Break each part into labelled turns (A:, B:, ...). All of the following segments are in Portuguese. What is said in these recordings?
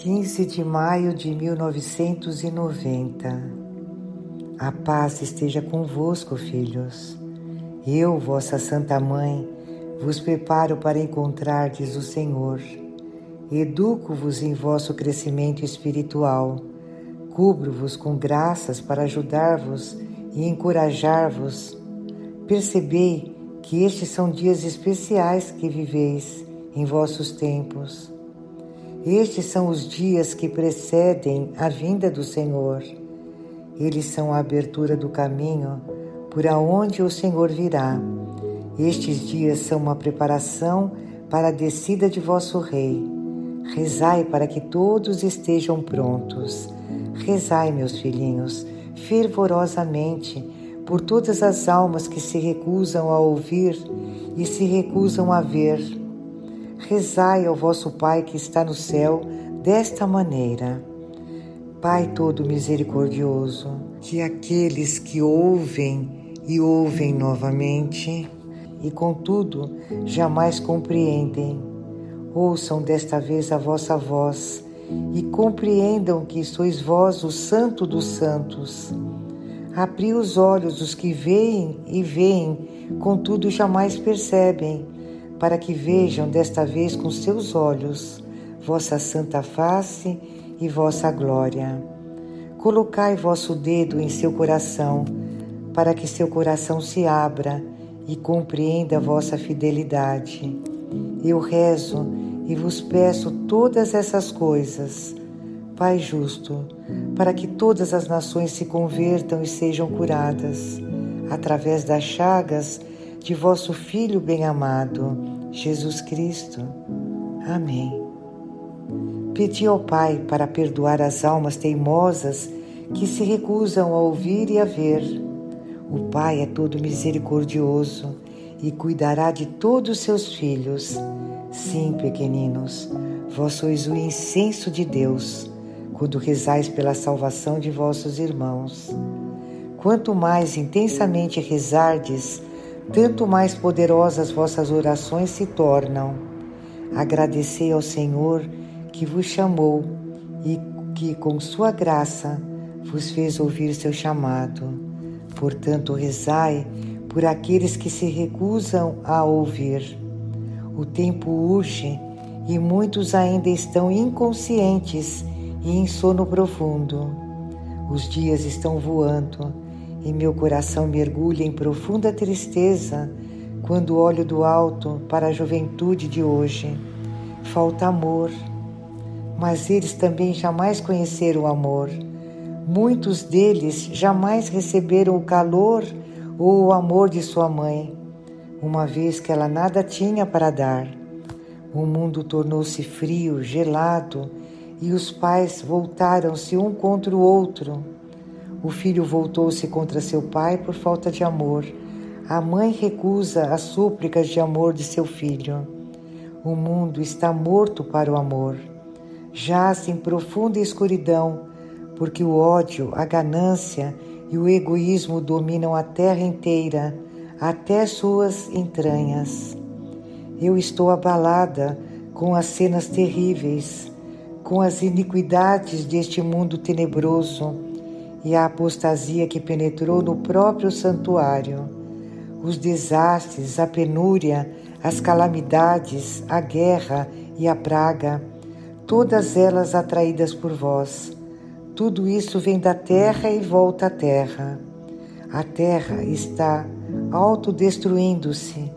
A: 15 de maio de 1990. A paz esteja convosco, filhos. Eu, vossa Santa Mãe, vos preparo para encontrardes o Senhor. Educo-vos em vosso crescimento espiritual. Cubro-vos com graças para ajudar-vos e encorajar-vos. Percebei que estes são dias especiais que viveis em vossos tempos estes são os dias que precedem a vinda do Senhor. Eles são a abertura do caminho por aonde o Senhor virá. Estes dias são uma preparação para a descida de vosso Rei. Rezai para que todos estejam prontos. Rezai, meus filhinhos, fervorosamente por todas as almas que se recusam a ouvir e se recusam a ver rezai ao vosso Pai que está no céu desta maneira. Pai todo misericordioso, que aqueles que ouvem e ouvem novamente e contudo jamais compreendem, ouçam desta vez a vossa voz e compreendam que sois vós o Santo dos Santos. Abri os olhos dos que veem e veem, contudo jamais percebem para que vejam desta vez com seus olhos vossa santa face e vossa glória. Colocai vosso dedo em seu coração, para que seu coração se abra e compreenda vossa fidelidade. Eu rezo e vos peço todas essas coisas, Pai justo, para que todas as nações se convertam e sejam curadas, através das chagas de vosso Filho bem-amado, Jesus Cristo. Amém. Pedi ao Pai para perdoar as almas teimosas que se recusam a ouvir e a ver. O Pai é todo misericordioso e cuidará de todos os seus filhos. Sim, pequeninos, vós sois o incenso de Deus quando rezais pela salvação de vossos irmãos. Quanto mais intensamente rezardes, tanto mais poderosas vossas orações se tornam. Agradecei ao Senhor que vos chamou e que, com sua graça, vos fez ouvir seu chamado. Portanto, rezai por aqueles que se recusam a ouvir. O tempo urge e muitos ainda estão inconscientes e em sono profundo. Os dias estão voando e meu coração mergulha em profunda tristeza quando olho do alto para a juventude de hoje. Falta amor, mas eles também jamais conheceram o amor. Muitos deles jamais receberam o calor ou o amor de sua mãe, uma vez que ela nada tinha para dar. O mundo tornou-se frio, gelado, e os pais voltaram-se um contra o outro o filho voltou-se contra seu pai por falta de amor. A mãe recusa as súplicas de amor de seu filho. O mundo está morto para o amor. Jaz em profunda escuridão, porque o ódio, a ganância e o egoísmo dominam a terra inteira, até suas entranhas. Eu estou abalada com as cenas terríveis, com as iniquidades deste mundo tenebroso e a apostasia que penetrou no próprio santuário, os desastres, a penúria, as calamidades, a guerra e a praga, todas elas atraídas por vós. Tudo isso vem da terra e volta à terra. A terra está autodestruindo-se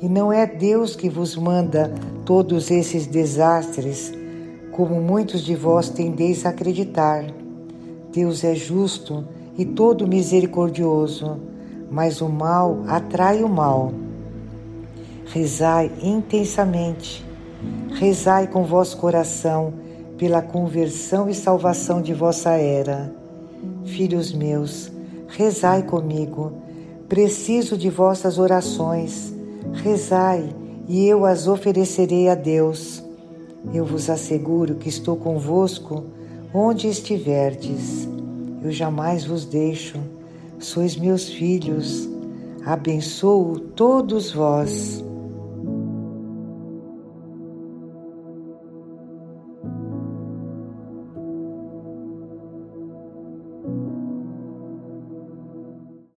A: e não é Deus que vos manda todos esses desastres, como muitos de vós tendeis a acreditar. Deus é justo e todo misericordioso, mas o mal atrai o mal. Rezai intensamente, rezai com vosso coração pela conversão e salvação de vossa era. Filhos meus, rezai comigo, preciso de vossas orações. Rezai e eu as oferecerei a Deus. Eu vos asseguro que estou convosco onde estiverdes, eu jamais vos deixo, sois meus filhos, abençoo todos vós.